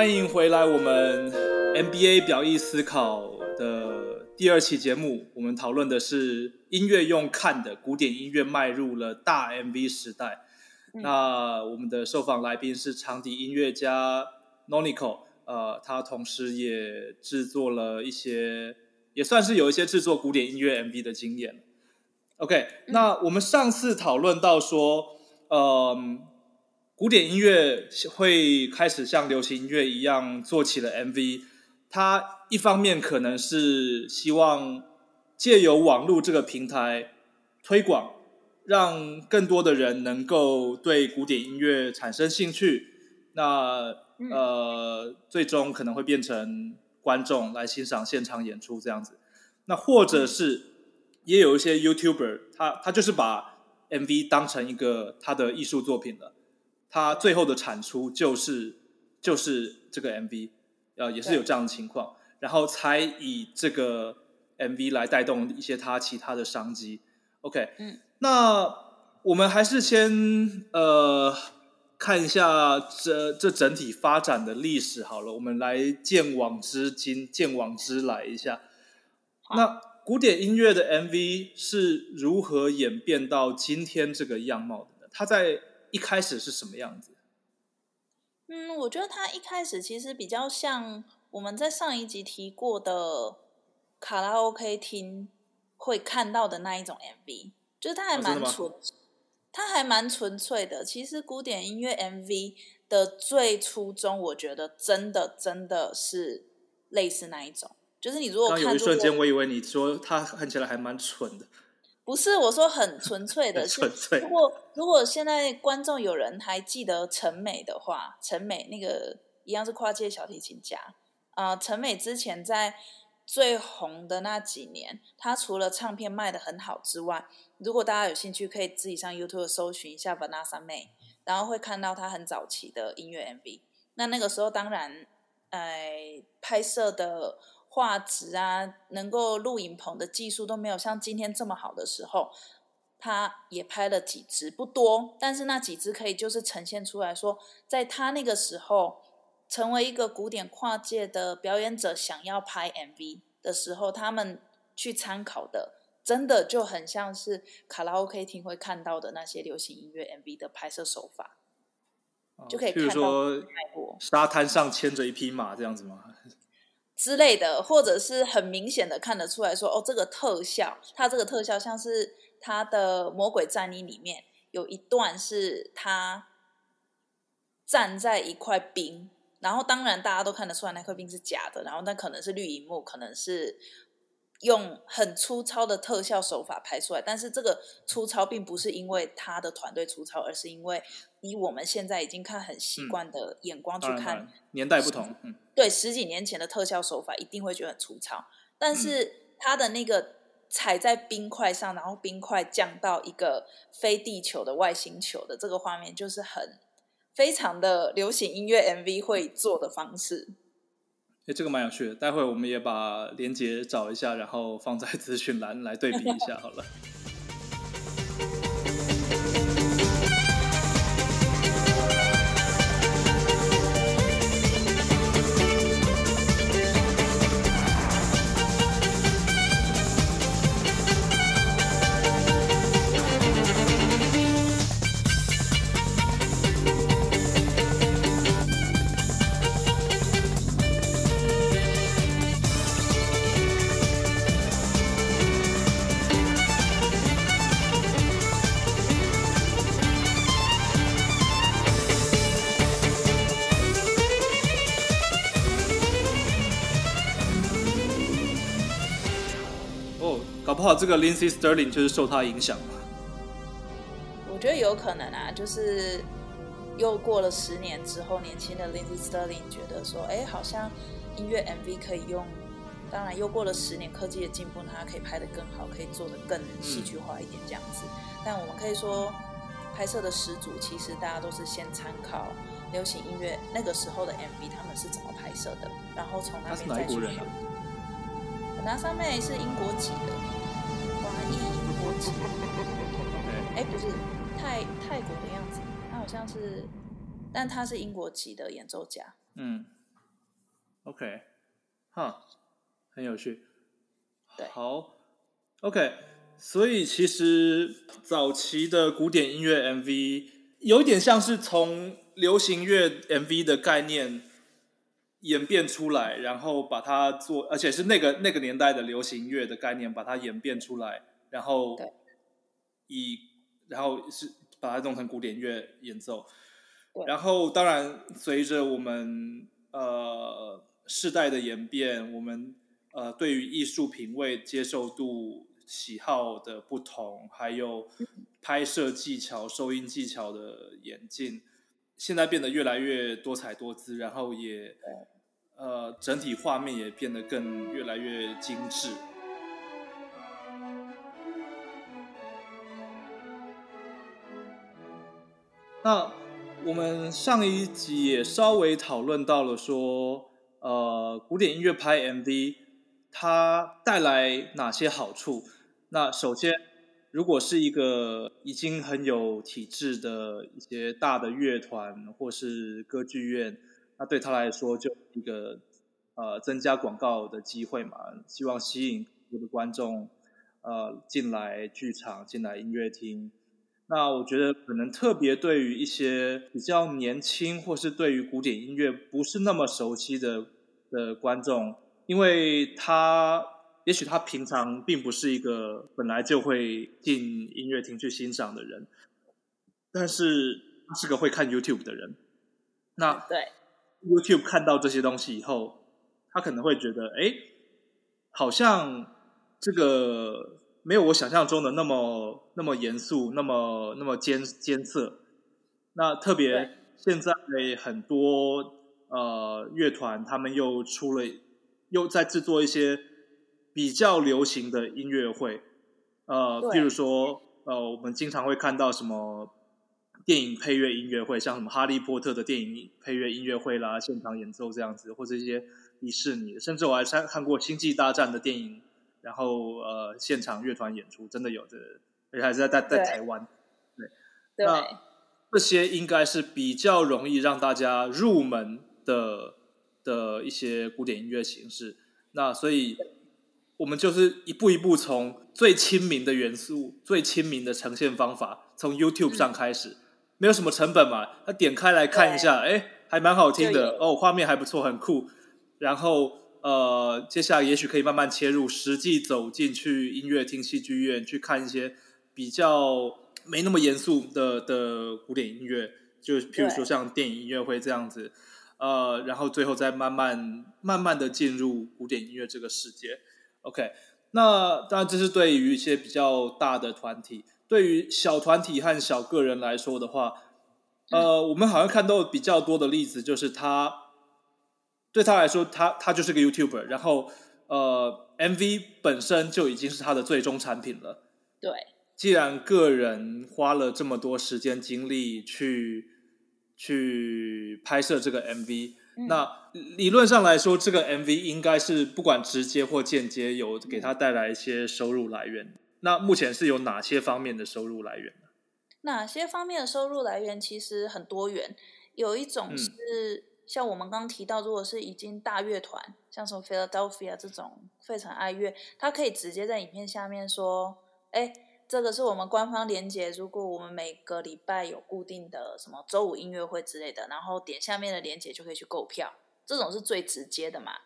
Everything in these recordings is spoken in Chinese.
欢迎回来，我们 NBA 表意思考的第二期节目，我们讨论的是音乐用看的古典音乐迈入了大 MV 时代。那我们的受访来宾是长笛音乐家 Nonico，呃，他同时也制作了一些，也算是有一些制作古典音乐 MV 的经验。OK，那我们上次讨论到说，嗯。古典音乐会开始像流行音乐一样做起了 MV，它一方面可能是希望借由网络这个平台推广，让更多的人能够对古典音乐产生兴趣，那呃最终可能会变成观众来欣赏现场演出这样子，那或者是也有一些 YouTuber，他他就是把 MV 当成一个他的艺术作品了。他最后的产出就是就是这个 MV，呃，也是有这样的情况，然后才以这个 MV 来带动一些他其他的商机。OK，嗯，那我们还是先呃看一下这这整体发展的历史好了，我们来见往知今，见往知来一下。那古典音乐的 MV 是如何演变到今天这个样貌的呢？它在一开始是什么样子？嗯，我觉得他一开始其实比较像我们在上一集提过的卡拉 OK 厅会看到的那一种 MV，就是它还蛮纯，它还蛮纯粹的。其实古典音乐 MV 的最初衷，我觉得真的真的是类似那一种，就是你如果看有一瞬间，我以为你说他看起来还蛮蠢的。不是我说很纯粹的，纯粹。如果如果现在观众有人还记得陈美的话，陈美那个一样是跨界小提琴家啊。陈美之前在最红的那几年，她除了唱片卖的很好之外，如果大家有兴趣，可以自己上 YouTube 搜寻一下 Vanessa May，然后会看到她很早期的音乐 MV。那那个时候当然，哎，拍摄的。画质啊，能够录影棚的技术都没有像今天这么好的时候，他也拍了几支，不多，但是那几支可以就是呈现出来说，在他那个时候成为一个古典跨界的表演者，想要拍 MV 的时候，他们去参考的，真的就很像是卡拉 OK 厅会看到的那些流行音乐 MV 的拍摄手法，就可以看到沙滩上牵着一匹马这样子吗？之类的，或者是很明显的看得出来说，哦，这个特效，它这个特效像是它的《魔鬼战衣》里面有一段是他站在一块冰，然后当然大家都看得出来那块冰是假的，然后那可能是绿荧幕，可能是。用很粗糙的特效手法拍出来，但是这个粗糙并不是因为他的团队粗糙，而是因为以我们现在已经看很习惯的眼光去看，年代不同，嗯，对，十几年前的特效手法一定会觉得很粗糙，但是他的那个踩在冰块上，然后冰块降到一个非地球的外星球的这个画面，就是很非常的流行音乐 MV 会做的方式。这个蛮有趣的，待会我们也把连接找一下，然后放在资讯栏来对比一下，好了。不好，这个 Lindsay Sterling 就是受他影响我觉得有可能啊，就是又过了十年之后，年轻的 Lindsay Sterling 觉得说，哎，好像音乐 MV 可以用。当然，又过了十年，科技的进步，它可以拍得更好，可以做得更戏剧化一点这样子。但我们可以说，拍摄的始祖其实大家都是先参考流行音乐那个时候的 MV，他们是怎么拍摄的，然后从那边再去学。那上面是英国籍的。哎，不是泰泰国的样子，他好像是，但他是英国籍的演奏家。嗯，OK，哈，很有趣。对。好，OK，所以其实早期的古典音乐 MV 有一点像是从流行乐 MV 的概念演变出来，然后把它做，而且是那个那个年代的流行乐的概念把它演变出来，然后以然后是把它弄成古典乐演奏。然后，当然，随着我们呃世代的演变，我们呃对于艺术品味接受度、喜好的不同，还有拍摄技巧、收音技巧的演进，现在变得越来越多彩多姿，然后也呃整体画面也变得更越来越精致。那我们上一集也稍微讨论到了说，呃，古典音乐拍 MV 它带来哪些好处？那首先，如果是一个已经很有体制的一些大的乐团或是歌剧院，那对他来说就一个呃增加广告的机会嘛，希望吸引更多的观众呃进来剧场、进来音乐厅。那我觉得可能特别对于一些比较年轻，或是对于古典音乐不是那么熟悉的的观众，因为他也许他平常并不是一个本来就会进音乐厅去欣赏的人，但是他是个会看 YouTube 的人。那对 YouTube 看到这些东西以后，他可能会觉得，哎，好像这个没有我想象中的那么那么严肃，那么那么艰艰涩。那特别现在很多呃乐团，他们又出了，又在制作一些比较流行的音乐会，呃，对譬如说，呃，我们经常会看到什么电影配乐音乐会，像什么《哈利波特》的电影配乐音乐会啦，现场演奏这样子，或者一些迪士尼的，甚至我还看看过《星际大战》的电影，然后呃，现场乐团演出，真的有的，而且还是在在在台湾。对那这些应该是比较容易让大家入门的的一些古典音乐形式。那所以，我们就是一步一步从最亲民的元素、最亲民的呈现方法，从 YouTube 上开始，没有什么成本嘛，他点开来看一下，哎，还蛮好听的哦，画面还不错，很酷。然后呃，接下来也许可以慢慢切入，实际走进去音乐厅、戏剧院去看一些比较没那么严肃的的古典音乐，就譬如说像电影音乐会这样子，呃，然后最后再慢慢慢慢的进入古典音乐这个世界。OK，那当然这是对于一些比较大的团体，对于小团体和小个人来说的话，呃，我们好像看到比较多的例子，就是他对他来说，他他就是个 YouTuber，然后呃，MV 本身就已经是他的最终产品了。对既然个人花了这么多时间精力去去拍摄这个 MV，、嗯那理论上来说，这个 MV 应该是不管直接或间接有给他带来一些收入来源。那目前是有哪些方面的收入来源呢？哪些方面的收入来源其实很多元，有一种嗯是、像我们刚刚提到，如果是已经大乐团，像什么 Philadelphia 这种费城爱乐，它可以直接在影片下面说，哎，这个是我们官方连接，如果我们每个礼拜有固定的什么周五音乐会之类的，然后点下面的连接就可以去购票，这种是最直接的嘛，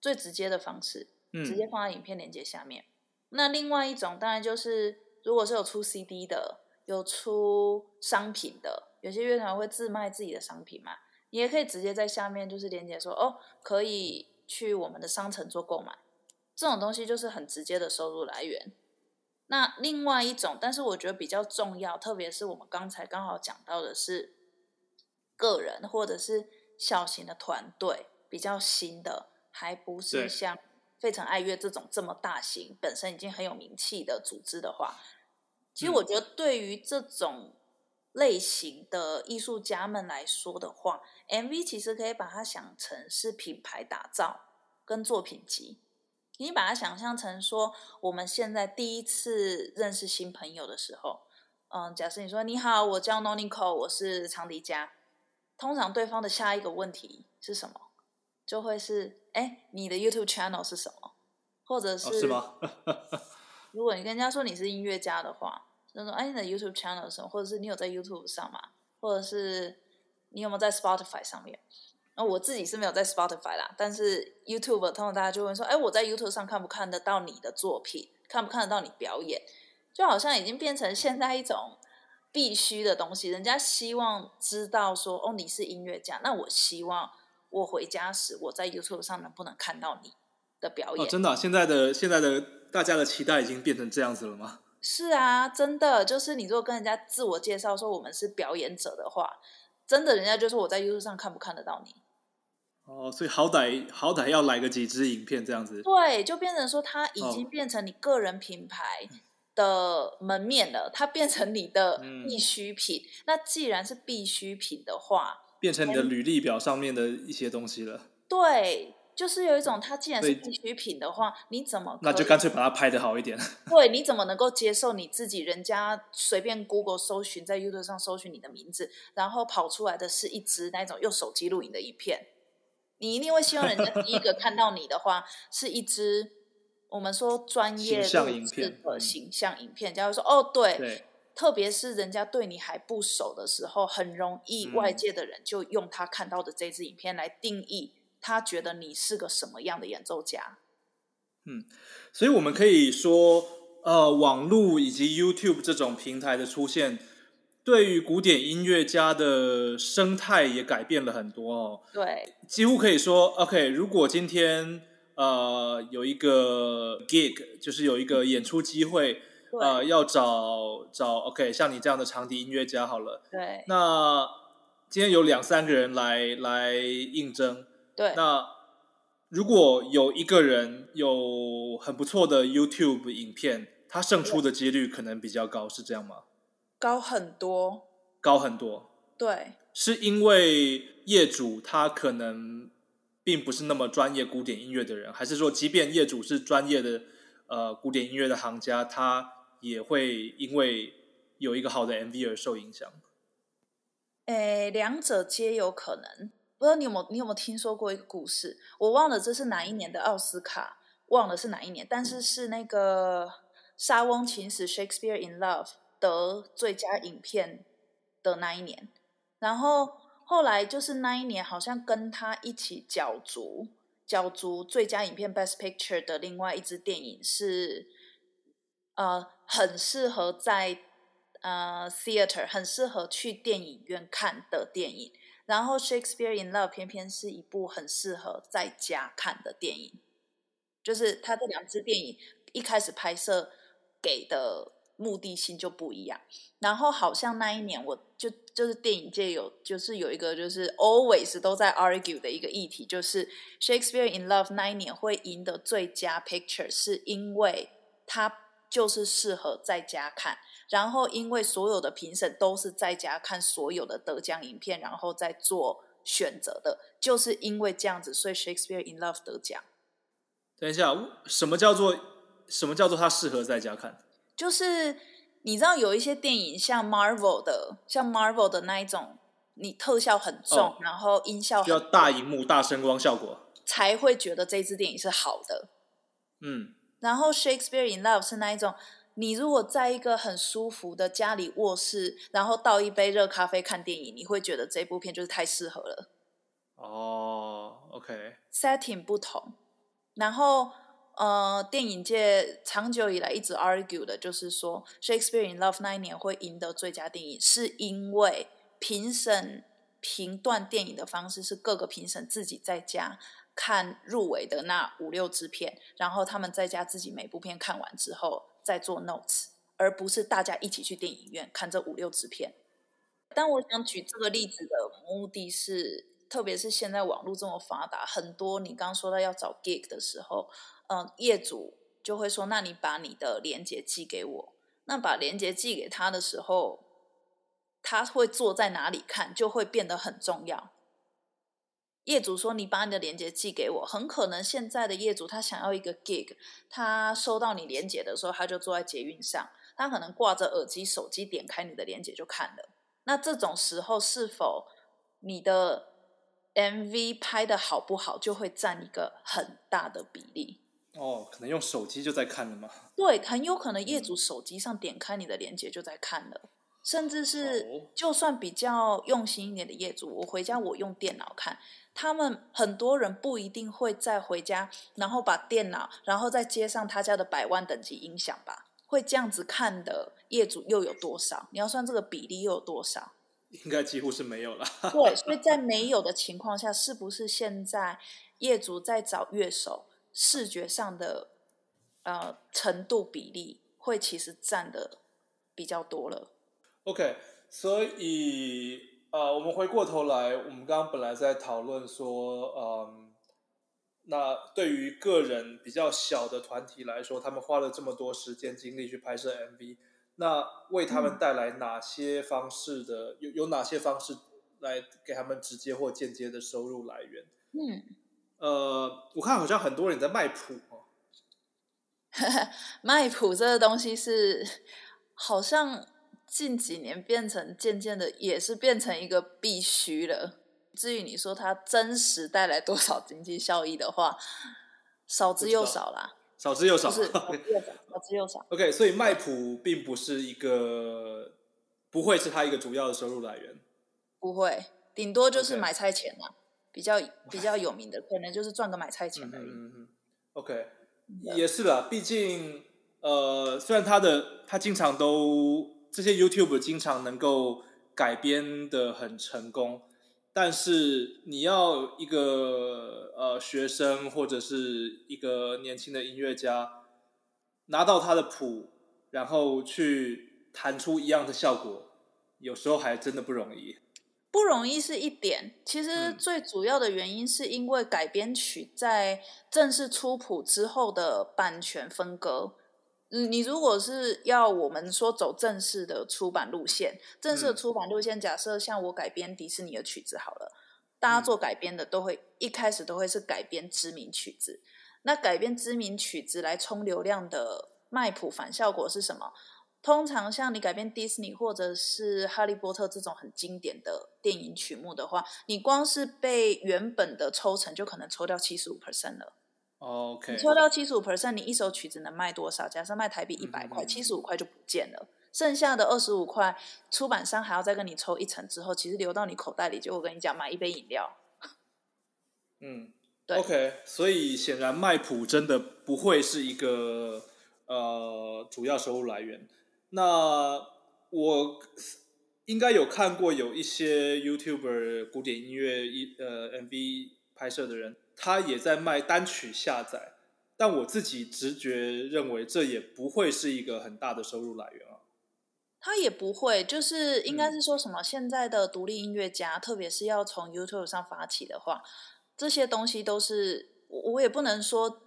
最直接的方式。直接嗯放在影片连接下面。那另外一种当然就是，如果是有出 CD 的，有出商品的，有些乐团会自卖自己的商品嘛，你也可以直接在下面就是连接说，哦，可以去我们的商城做购买。这种东西就是很直接的收入来源。那另外一种，但是我觉得比较重要，特别是我们刚才刚好讲到的是个人或者是小型的团队，比较新的，还不是像费城爱乐这种这么大型、本身已经很有名气的组织的话，其实嗯我觉得对于这种类型的艺术家们来说的话，MV 其实可以把它想成是品牌打造跟作品集。你把它想象成说，我们现在第一次认识新朋友的时候，嗯，假设你说你好，我叫 Nonico，我是长笛家，通常对方的下一个问题是什么？就会是哎，你的 YouTube channel 是什么？或者是是吗？如果你跟人家说你是音乐家的话，就说哎，你的 YouTube channel 是什么？或者是你有在 YouTube 上吗？或者是你有没有在 Spotify 上面？那我自己是没有在 Spotify 啦，但是 YouTube 通常大家就会说，哎，我在 YouTube 上看不看得到你的作品？看不看得到你表演？就好像已经变成现在一种必须的东西，人家希望知道说，哦，你是音乐家，那我希望我回家时我在 YouTube 上能不能看到你的表演？哦真的，现在的现在的大家的期待已经变成这样子了吗？是啊，真的，就是你如果跟人家自我介绍说我们是表演者的话，真的人家就说我在 YouTube 上看不看得到你？哦，所以好歹好歹要来个几支影片这样子。对，就变成说它已经变成你个人品牌的门面了，它变成你的必需品。那既然是必需品的话，变成你的履历表上面的一些东西了。对，就是有一种它既然是必需品的话，你怎么那就干脆把它拍的好一点？对，你怎么能够接受你自己？人家随便 Google 搜寻，在 YouTube 上搜寻你的名字，然后跑出来的是一支那种用手机录影的影片。你一定会希望人家第一个看到你的话，是一支我们说专业的形象影片。假如说哦，对，特别是人家对你还不熟的时候，很容易外界的人就用他看到的这支影片来定义他觉得你是个什么样的演奏家。嗯，所以我们可以说，呃，网络以及 YouTube 这种平台的出现。对于古典音乐家的生态也改变了很多哦。对，几乎可以说，OK，如果今天呃有一个 gig，就是有一个演出机会，呃，要找找 OK，像你这样的长笛音乐家好了。对。那今天有两三个人来来应征。对。那如果有一个人有很不错的 YouTube 影片，他胜出的几率可能比较高，是这样吗？高很多，高很多。对，是因为业主他可能并不是那么专业古典音乐的人，还是说，即便业主是专业的呃古典音乐的行家，他也会因为有一个好的 MV 而受影响？诶，两者皆有可能。不知道你有没有你有没有听说过一个故事？我忘了这是哪一年的奥斯卡，忘了是哪一年，但是是那个《莎翁情史》（Shakespeare in Love）。得最佳影片的那一年，然后后来就是那一年，好像跟他一起角逐角逐最佳影片 Best Picture 的另外一支电影是，呃，很适合在呃 theater 很适合去电影院看的电影。然后 Shakespeare in Love 偏偏是一部很适合在家看的电影，就是他这两支电影一开始拍摄给的。目的性就不一样，然后好像那一年我就就是电影界有就是有一个就是 always 都在 argue 的一个议题，就是 Shakespeare in Love 那一年会赢得最佳 picture，是因为它就是适合在家看，然后因为所有的评审都是在家看所有的得奖影片，然后再做选择的，就是因为这样子，所以 Shakespeare in Love 得奖。等一下，什么叫做什么叫做它适合在家看？就是你知道有一些电影像 Marvel 的，像 Marvel 的那一种，你特效很重，然后音效需要大荧幕、大声光效果，才会觉得这支电影是好的。嗯，然后 Shakespeare in Love 是那一种，你如果在一个很舒服的家里卧室，然后倒一杯热咖啡看电影，你会觉得这部片就是太适合了。哦，OK，setting 不同，然后。呃，电影界长久以来一直 argue 的就是说，《Shakespeare in Love》那一年会赢得最佳电影，是因为评审评断电影的方式是各个评审自己在家看入围的那五六支片，然后他们在家自己每部片看完之后在做 notes，而不是大家一起去电影院看这五六支片。但我想举这个例子的目的是，特别是现在网络这么发达，很多你刚说到要找 gig 的时候。嗯，业主就会说：“那你把你的链接寄给我。”那把链接寄给他的时候，他会坐在哪里看，就会变得很重要。业主说：“你把你的链接寄给我。”很可能现在的业主他想要一个 gig，他收到你链接的时候，他就坐在捷运上，他可能挂着耳机、手机，点开你的链接就看了。那这种时候，是否你的 MV 拍的好不好，就会占一个很大的比例。哦，可能用手机就在看了吗？对，很有可能业主手机上点开你的链接就在看了，甚至是就算比较用心一点的业主，我回家我用电脑看，他们很多人不一定会再回家，然后把电脑，然后再接上他家的百万等级音响吧？会这样子看的业主又有多少？你要算这个比例又有多少？应该几乎是没有了。对，所以在没有的情况下，是不是现在业主在找乐手？视觉上的呃程度比例会其实占的比较多了。OK，所以呃，我们回过头来，我们刚刚本来在讨论说，嗯，那对于个人比较小的团体来说，他们花了这么多时间精力去拍摄 MV，那为他们带来哪些方式的有有哪些方式来给他们直接或间接的收入来源？嗯。呃，我看好像很多人在卖谱哦。卖谱这个东西是好像近几年变成渐渐的，也是变成一个必须了。至于你说它真实带来多少经济效益的话，少之又少啦。少之又少，是 少之又少，少之又少。OK，所以卖普并不是一个，不会是他一个主要的收入来源。不会，顶多就是买菜钱啊。比较比较有名的，可能就是赚个买菜钱而已。嗯嗯 OK，也是啦，毕竟呃，虽然他的他经常都这些 YouTube 经常能够改编的很成功，但是你要一个呃学生或者是一个年轻的音乐家拿到他的谱，然后去弹出一样的效果，有时候还真的不容易。不容易是一点，其实最主要的原因是因为改编曲在正式出谱之后的版权分割。嗯，你如果是要我们说走正式的出版路线，正式的出版路线，假设像我改编迪士尼的曲子好了，大家做改编的都会一开始都会是改编知名曲子，那改编知名曲子来冲流量的卖谱反效果是什么？通常像你改编迪士尼或者是哈利波特这种很经典的电影曲目的话，你光是被原本的抽成就可能抽掉七十五 percent 了。OK，抽掉七十五 percent，你一首曲子能卖多少？假设卖台币一百块，七十五块就不见了，剩下的二十五块，出版商还要再跟你抽一层之后，其实留到你口袋里，就我跟你讲，买一杯饮料。嗯，对。OK，所以显然卖谱真的不会是一个呃主要收入来源。那我应该有看过有一些 YouTuber 古典音乐一呃 MV 拍摄的人，他也在卖单曲下载，但我自己直觉认为这也不会是一个很大的收入来源啊。他也不会，就是应该是说什么现在的独立音乐家，特别是要从 YouTube 上发起的话，这些东西都是我我也不能说。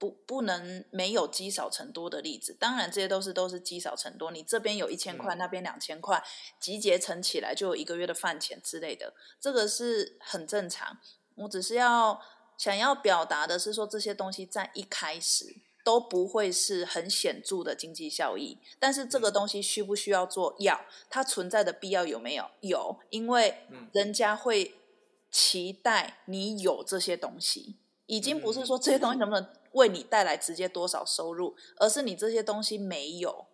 不不能没有积少成多的例子，当然这些都是都是积少成多。你这边有一千块，那边两千块，集结成起来就有一个月的饭钱之类的，这个是很正常。我只是要想要表达的是说，这些东西在一开始都不会是很显著的经济效益，但是这个东西需不需要做？要，它存在的必要有没有？有，因为人家会期待你有这些东西，已经不是说这些东西能不能。为你带来直接多少收入，而是你这些东西没有。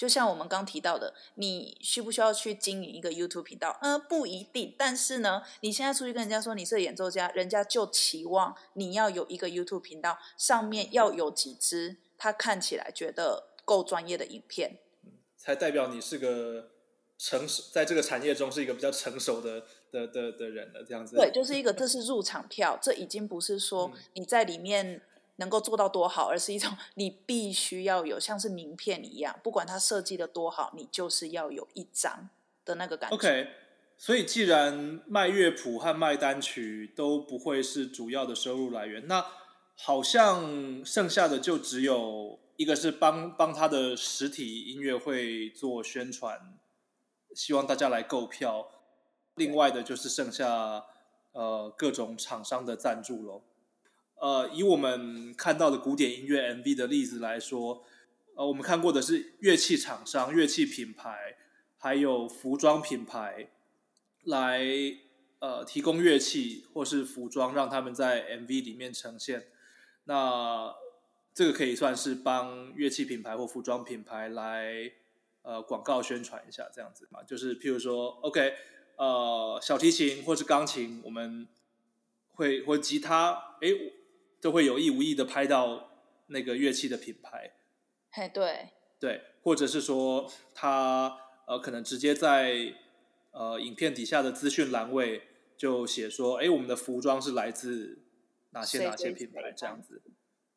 就像我们刚提到的，你需不需要去经营一个 YouTube 频道？嗯，不一定。但是呢，你现在出去跟人家说你是演奏家，人家就期望你要有一个 YouTube 频道，上面要有几支他看起来觉得够专业的影片，才代表你是个成熟，在这个产业中是一个比较成熟的。的的的人了，这样子。对，就是一个，这是入场票，这已经不是说你在里面能够做到多好，而是一种你必须要有，像是名片一样，不管它设计的多好，你就是要有一张的那个感觉。OK，所以既然卖乐谱和卖单曲都不会是主要的收入来源，那好像剩下的就只有一个是帮帮他的实体音乐会做宣传，希望大家来购票。另外的就是剩下呃各种厂商的赞助喽。呃，以我们看到的古典音乐 MV 的例子来说，呃，我们看过的是乐器厂商、乐器品牌，还有服装品牌来呃提供乐器或是服装，让他们在 MV 里面呈现。那这个可以算是帮乐器品牌或服装品牌来呃广告宣传一下，这样子嘛。就是譬如说，OK，呃，小提琴或是钢琴，我们会或吉他，哎，都会有意无意的拍到那个乐器的品牌。嘿，对，对，或者是说他呃可能直接在呃影片底下的资讯栏位就写说，哎，我们的服装是来自哪些哪些品牌这样子。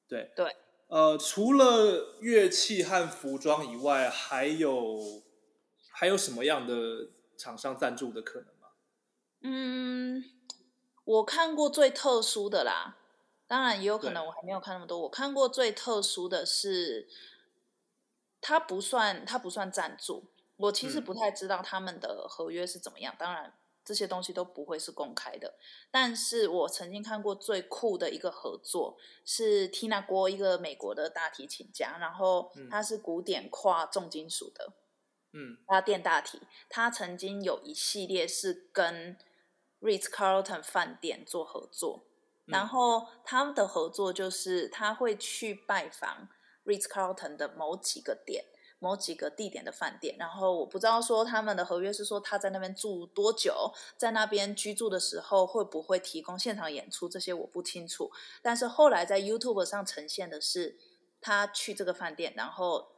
对对，呃，除了乐器和服装以外，还有还有什么样的厂商赞助的可能吗？嗯，我看过最特殊的啦，当然也有可能我还没有看那么多。我看过最特殊的是，它不算它不算赞助，我其实不太知道他们的合约是怎么样。当然。这些东西都不会是公开的，但是我曾经看过最酷的一个合作是 Tina 郭一个美国的大提琴家，然后他是古典跨重金属的，嗯，他电大提，他曾经有一系列是跟 Ritz Carlton 饭店做合作，然后他们的合作就是他会去拜访 Ritz Carlton 的某几个点。某几个地点的饭店，然后我不知道说他们的合约是说他在那边住多久，在那边居住的时候会不会提供现场演出，这些我不清楚。但是后来在 YouTube 上呈现的是他去这个饭店，然后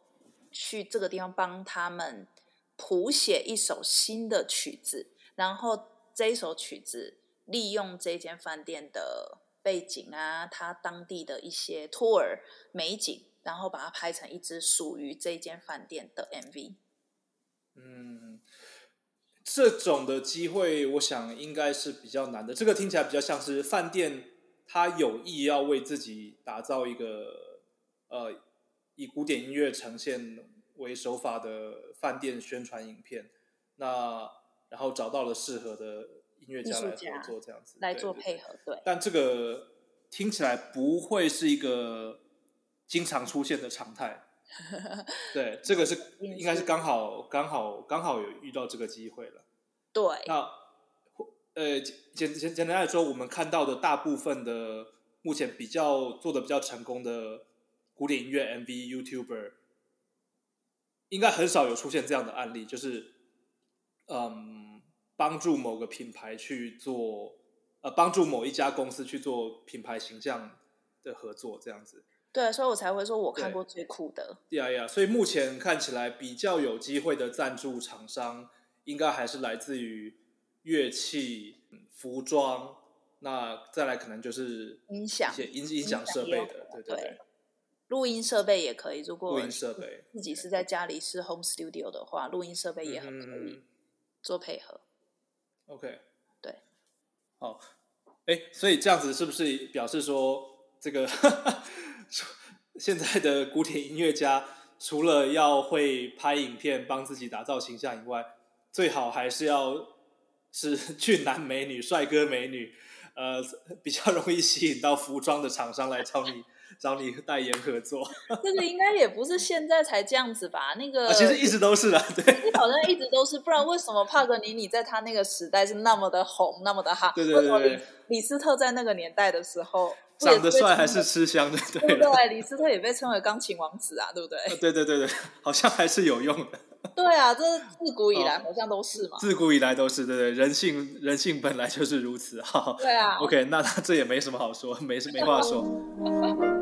去这个地方帮他们谱写一首新的曲子，然后这一首曲子利用这间饭店的背景啊，他当地的一些 tour 美景。然后把它拍成一支属于这间饭店的 MV。嗯，这种的机会，我想应该是比较难的。这个听起来比较像是饭店，他有意要为自己打造一个呃以古典音乐呈现为手法的饭店宣传影片。那然后找到了适合的音乐家来合作，这样子来做配合。对，但这个听起来不会是一个。经常出现的常态，对，这个是应该是刚好刚好刚好有遇到这个机会了。对，那呃简简简单来说，我们看到的大部分的目前比较做的比较成功的古典音乐 MV YouTuber，应该很少有出现这样的案例，就是嗯，帮助某个品牌去做呃，帮助某一家公司去做品牌形象的合作，这样子。对，所以我才会说我看过最酷的。呀呀，所以目前看起来比较有机会的赞助厂商，应该还是来自于乐器、服装，那再来可能就是音响、音音响设备的，对对对。录音设备也可以，如果录音设备自己是在家里是 home studio 的话，录音设备也很可以做配合。OK，对，好，哎，所以这样子是不是表示说这个？现在的古典音乐家，除了要会拍影片帮自己打造形象以外，最好还是要是 俊男美女、帅哥美女，呃，比较容易吸引到服装的厂商来找你找你代言合作。这个应该也不是现在才这样子吧？那个其实一直都是啊，对，好像一直都是，不然为什么帕格尼尼在他那个时代是那么的红，那么的哈？对对对对，李斯特在那个年代的时候。长得帅还是吃香的？对对，李斯特也被称为钢琴王子啊，对不对？对对对对，好像还是有用的。对啊，这自古以来好像都是嘛。自古以来都是，对对，人性人性本来就是如此。哈。对啊。OK，那这也没什么好说，没没话说。